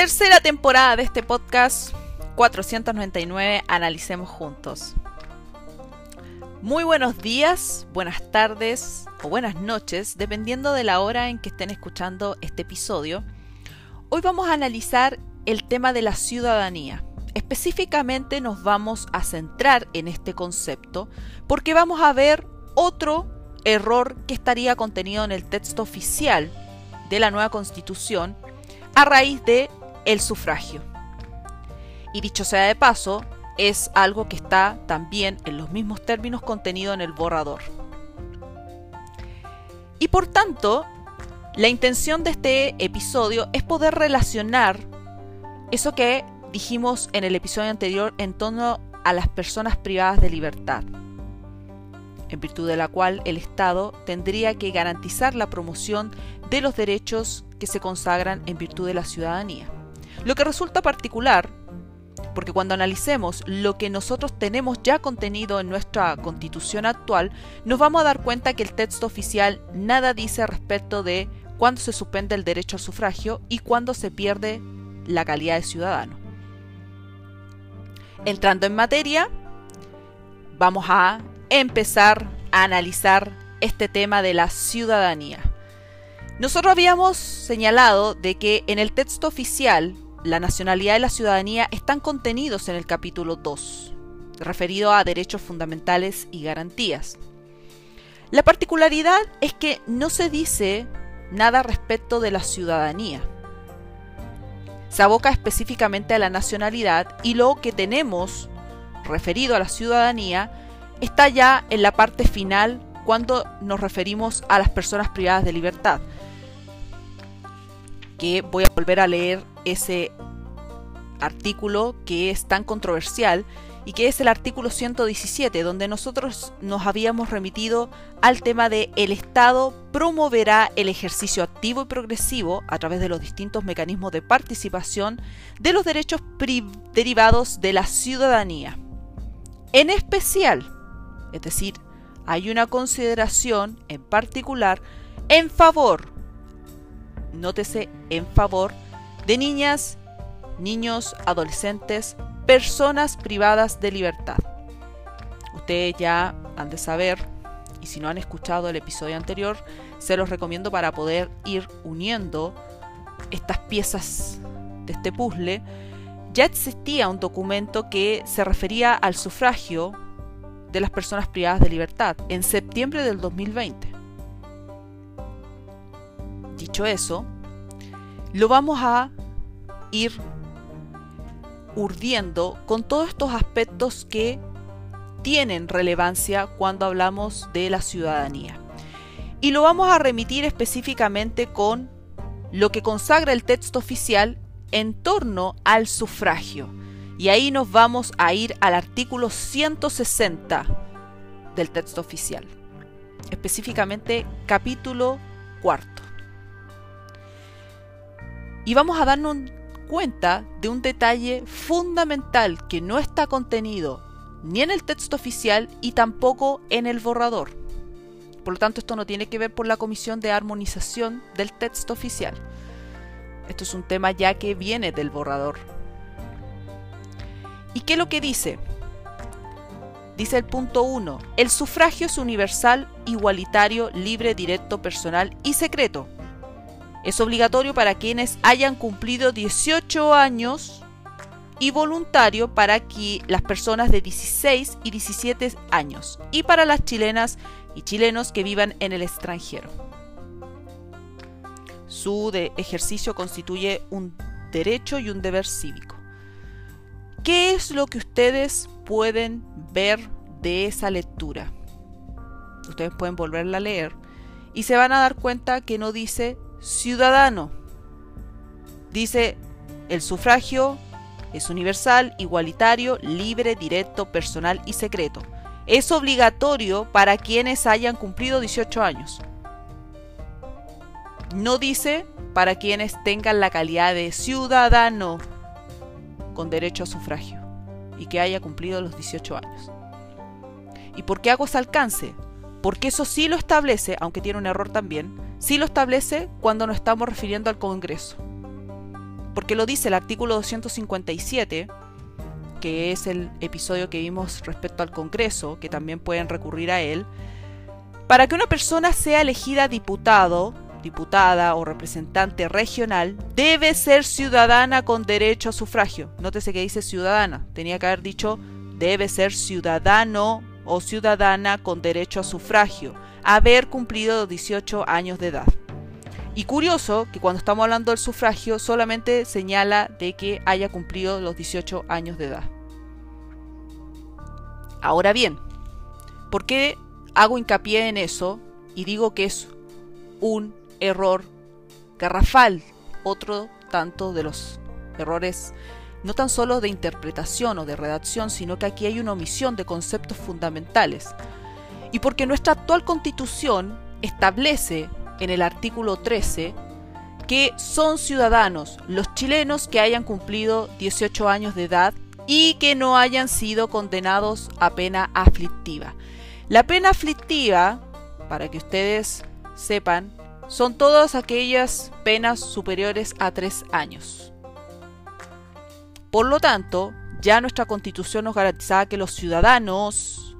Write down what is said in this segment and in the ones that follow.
Tercera temporada de este podcast 499 Analicemos Juntos. Muy buenos días, buenas tardes o buenas noches, dependiendo de la hora en que estén escuchando este episodio. Hoy vamos a analizar el tema de la ciudadanía. Específicamente nos vamos a centrar en este concepto porque vamos a ver otro error que estaría contenido en el texto oficial de la nueva constitución a raíz de el sufragio. Y dicho sea de paso, es algo que está también en los mismos términos contenido en el borrador. Y por tanto, la intención de este episodio es poder relacionar eso que dijimos en el episodio anterior en torno a las personas privadas de libertad, en virtud de la cual el Estado tendría que garantizar la promoción de los derechos que se consagran en virtud de la ciudadanía. Lo que resulta particular, porque cuando analicemos lo que nosotros tenemos ya contenido en nuestra constitución actual, nos vamos a dar cuenta que el texto oficial nada dice respecto de cuándo se suspende el derecho al sufragio y cuándo se pierde la calidad de ciudadano. Entrando en materia, vamos a empezar a analizar este tema de la ciudadanía. Nosotros habíamos señalado de que en el texto oficial la nacionalidad y la ciudadanía están contenidos en el capítulo 2, referido a derechos fundamentales y garantías. La particularidad es que no se dice nada respecto de la ciudadanía. Se aboca específicamente a la nacionalidad y lo que tenemos referido a la ciudadanía está ya en la parte final cuando nos referimos a las personas privadas de libertad. Que voy a volver a leer ese artículo que es tan controversial y que es el artículo 117, donde nosotros nos habíamos remitido al tema de el Estado promoverá el ejercicio activo y progresivo a través de los distintos mecanismos de participación de los derechos derivados de la ciudadanía. En especial, es decir, hay una consideración en particular en favor, nótese en favor, de niñas, niños, adolescentes, personas privadas de libertad. Ustedes ya han de saber, y si no han escuchado el episodio anterior, se los recomiendo para poder ir uniendo estas piezas de este puzzle. Ya existía un documento que se refería al sufragio de las personas privadas de libertad en septiembre del 2020. Dicho eso, lo vamos a ir urdiendo con todos estos aspectos que tienen relevancia cuando hablamos de la ciudadanía. Y lo vamos a remitir específicamente con lo que consagra el texto oficial en torno al sufragio. Y ahí nos vamos a ir al artículo 160 del texto oficial, específicamente capítulo cuarto. Y vamos a darnos cuenta de un detalle fundamental que no está contenido ni en el texto oficial y tampoco en el borrador. Por lo tanto, esto no tiene que ver por la comisión de armonización del texto oficial. Esto es un tema ya que viene del borrador. ¿Y qué es lo que dice? Dice el punto 1. El sufragio es universal, igualitario, libre, directo, personal y secreto es obligatorio para quienes hayan cumplido 18 años y voluntario para que las personas de 16 y 17 años y para las chilenas y chilenos que vivan en el extranjero. Su ejercicio constituye un derecho y un deber cívico. ¿Qué es lo que ustedes pueden ver de esa lectura? Ustedes pueden volverla a leer y se van a dar cuenta que no dice ciudadano. Dice, el sufragio es universal, igualitario, libre, directo, personal y secreto. Es obligatorio para quienes hayan cumplido 18 años. No dice para quienes tengan la calidad de ciudadano con derecho a sufragio y que haya cumplido los 18 años. ¿Y por qué hago ese alcance? Porque eso sí lo establece, aunque tiene un error también, sí lo establece cuando nos estamos refiriendo al Congreso. porque lo dice el artículo 257, que es el episodio que vimos respecto al Congreso, que también pueden recurrir a él, para que una persona sea elegida diputado, diputada o representante regional, debe ser ciudadana con derecho a sufragio. Nótese que dice ciudadana, tenía que haber dicho debe ser ciudadano o ciudadana con derecho a sufragio, haber cumplido los 18 años de edad. Y curioso que cuando estamos hablando del sufragio solamente señala de que haya cumplido los 18 años de edad. Ahora bien, ¿por qué hago hincapié en eso y digo que es un error garrafal? Otro tanto de los errores no tan solo de interpretación o de redacción, sino que aquí hay una omisión de conceptos fundamentales. Y porque nuestra actual constitución establece en el artículo 13 que son ciudadanos los chilenos que hayan cumplido 18 años de edad y que no hayan sido condenados a pena aflictiva. La pena aflictiva, para que ustedes sepan, son todas aquellas penas superiores a 3 años. Por lo tanto, ya nuestra constitución nos garantizaba que los ciudadanos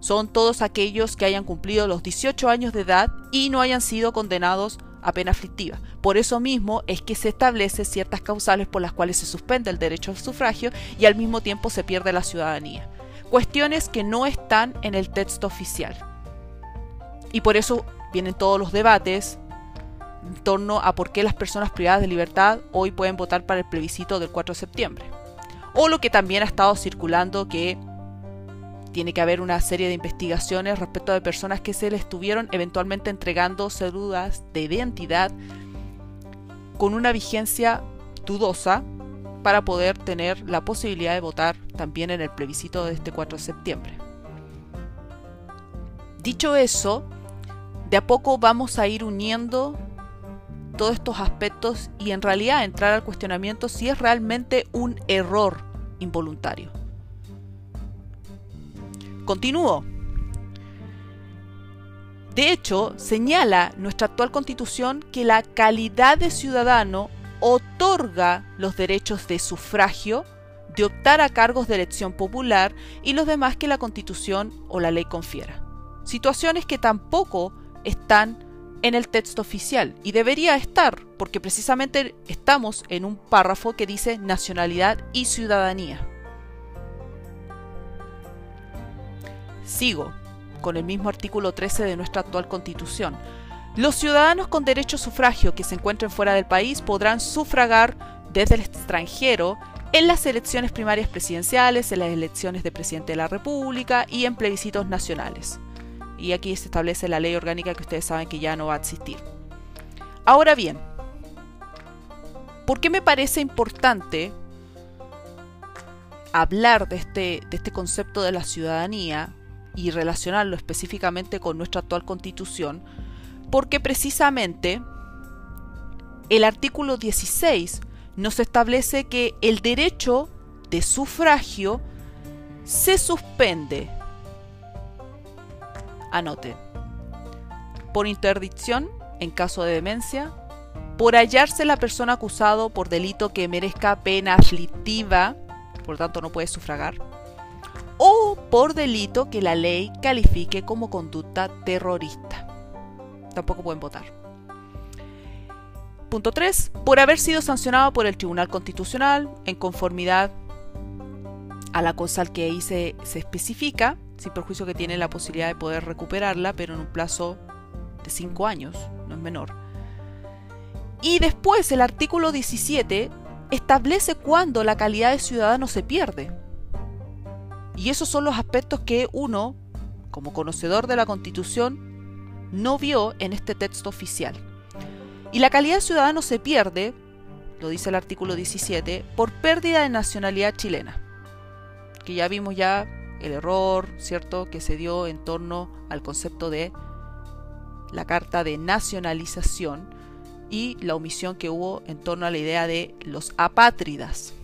son todos aquellos que hayan cumplido los 18 años de edad y no hayan sido condenados a pena aflictiva. Por eso mismo es que se establece ciertas causales por las cuales se suspende el derecho al sufragio y al mismo tiempo se pierde la ciudadanía. Cuestiones que no están en el texto oficial. Y por eso vienen todos los debates en torno a por qué las personas privadas de libertad hoy pueden votar para el plebiscito del 4 de septiembre. O lo que también ha estado circulando que tiene que haber una serie de investigaciones respecto de personas que se le estuvieron eventualmente entregando células de identidad con una vigencia dudosa para poder tener la posibilidad de votar también en el plebiscito de este 4 de septiembre. Dicho eso, de a poco vamos a ir uniendo todos estos aspectos y en realidad entrar al cuestionamiento si es realmente un error involuntario. Continúo. De hecho, señala nuestra actual constitución que la calidad de ciudadano otorga los derechos de sufragio, de optar a cargos de elección popular y los demás que la constitución o la ley confiera. Situaciones que tampoco están en el texto oficial y debería estar porque precisamente estamos en un párrafo que dice nacionalidad y ciudadanía. Sigo con el mismo artículo 13 de nuestra actual constitución. Los ciudadanos con derecho a sufragio que se encuentren fuera del país podrán sufragar desde el extranjero en las elecciones primarias presidenciales, en las elecciones de presidente de la República y en plebiscitos nacionales. Y aquí se establece la ley orgánica que ustedes saben que ya no va a existir. Ahora bien, ¿por qué me parece importante hablar de este, de este concepto de la ciudadanía y relacionarlo específicamente con nuestra actual constitución, porque precisamente el artículo 16 nos establece que el derecho de sufragio se suspende. Anote. Por interdicción en caso de demencia, por hallarse la persona acusado por delito que merezca pena aflictiva, por tanto no puede sufragar, o por delito que la ley califique como conducta terrorista. Tampoco pueden votar. Punto 3. Por haber sido sancionado por el Tribunal Constitucional en conformidad a la cosa que ahí se especifica, sin perjuicio que tiene la posibilidad de poder recuperarla, pero en un plazo de 5 años, no es menor. Y después el artículo 17 establece cuándo la calidad de ciudadano se pierde. Y esos son los aspectos que uno, como conocedor de la Constitución, no vio en este texto oficial. Y la calidad de ciudadano se pierde, lo dice el artículo 17, por pérdida de nacionalidad chilena. Que ya vimos ya el error, ¿cierto?, que se dio en torno al concepto de la carta de nacionalización y la omisión que hubo en torno a la idea de los apátridas.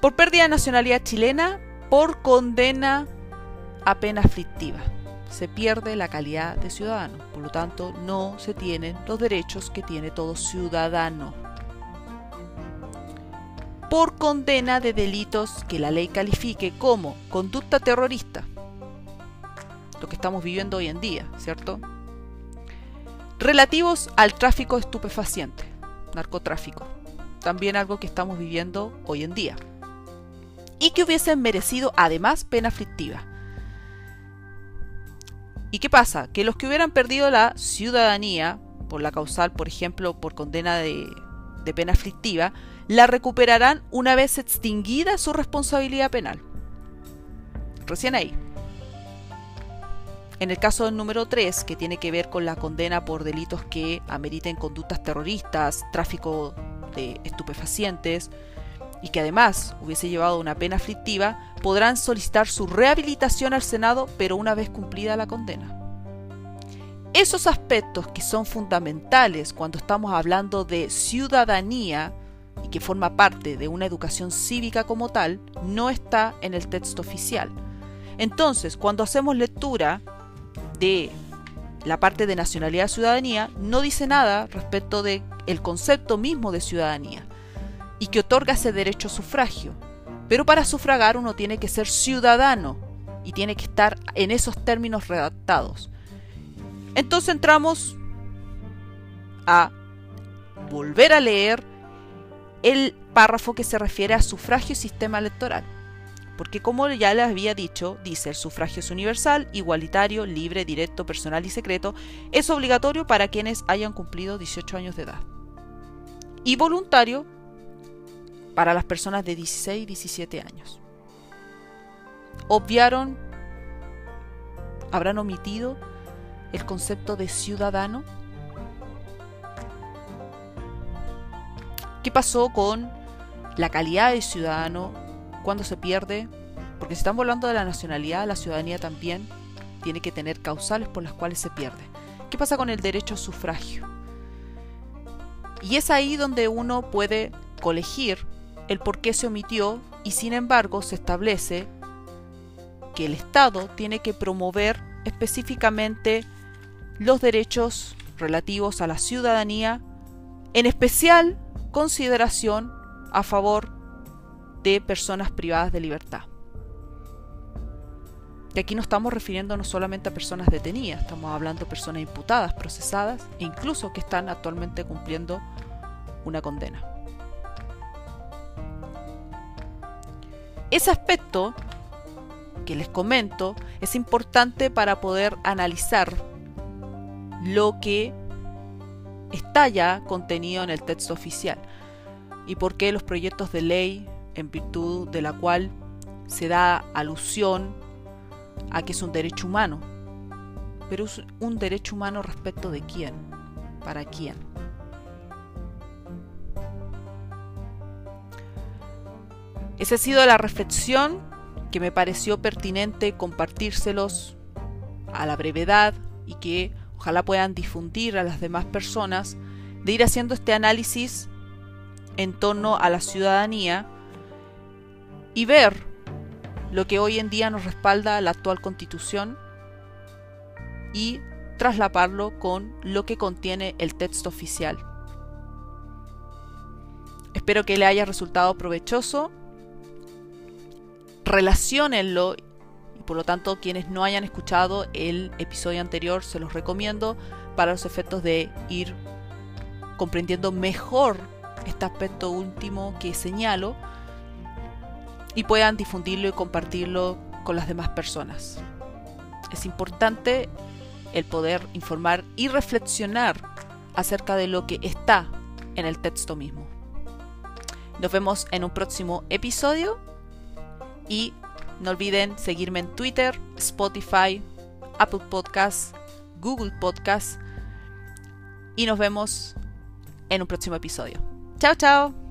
Por pérdida de nacionalidad chilena, por condena a pena aflictiva. Se pierde la calidad de ciudadano, por lo tanto no se tienen los derechos que tiene todo ciudadano. Por condena de delitos que la ley califique como conducta terrorista. Lo que estamos viviendo hoy en día, ¿cierto? Relativos al tráfico de estupefacientes, narcotráfico. También algo que estamos viviendo hoy en día. Y que hubiesen merecido además pena aflictiva. ¿Y qué pasa? Que los que hubieran perdido la ciudadanía por la causal, por ejemplo, por condena de, de pena aflictiva, la recuperarán una vez extinguida su responsabilidad penal. Recién ahí. En el caso del número 3, que tiene que ver con la condena por delitos que ameriten conductas terroristas, tráfico de estupefacientes, y que además hubiese llevado una pena aflictiva, podrán solicitar su rehabilitación al Senado, pero una vez cumplida la condena. Esos aspectos que son fundamentales cuando estamos hablando de ciudadanía que forma parte de una educación cívica como tal, no está en el texto oficial. Entonces, cuando hacemos lectura de la parte de nacionalidad ciudadanía, no dice nada respecto del el concepto mismo de ciudadanía y que otorga ese derecho a sufragio. Pero para sufragar uno tiene que ser ciudadano y tiene que estar en esos términos redactados. Entonces entramos a volver a leer el párrafo que se refiere a sufragio y sistema electoral. Porque como ya les había dicho, dice el sufragio es universal, igualitario, libre, directo, personal y secreto, es obligatorio para quienes hayan cumplido 18 años de edad. Y voluntario para las personas de 16 y 17 años. Obviaron, habrán omitido el concepto de ciudadano? ¿Qué pasó con la calidad de ciudadano cuando se pierde? Porque si estamos hablando de la nacionalidad, la ciudadanía también tiene que tener causales por las cuales se pierde. ¿Qué pasa con el derecho a sufragio? Y es ahí donde uno puede colegir el por qué se omitió y sin embargo se establece que el Estado tiene que promover específicamente los derechos relativos a la ciudadanía, en especial consideración a favor de personas privadas de libertad. Y aquí no estamos refiriéndonos solamente a personas detenidas, estamos hablando de personas imputadas, procesadas e incluso que están actualmente cumpliendo una condena. Ese aspecto que les comento es importante para poder analizar lo que está ya contenido en el texto oficial y por qué los proyectos de ley en virtud de la cual se da alusión a que es un derecho humano. Pero es un derecho humano respecto de quién, para quién. Esa ha sido la reflexión que me pareció pertinente compartírselos a la brevedad y que ojalá puedan difundir a las demás personas, de ir haciendo este análisis en torno a la ciudadanía y ver lo que hoy en día nos respalda la actual constitución y traslaparlo con lo que contiene el texto oficial. Espero que le haya resultado provechoso. Relaciónenlo por lo tanto quienes no hayan escuchado el episodio anterior se los recomiendo para los efectos de ir comprendiendo mejor este aspecto último que señalo y puedan difundirlo y compartirlo con las demás personas. Es importante el poder informar y reflexionar acerca de lo que está en el texto mismo. Nos vemos en un próximo episodio y no olviden seguirme en Twitter, Spotify, Apple Podcasts, Google Podcasts y nos vemos en un próximo episodio. Chao, chao.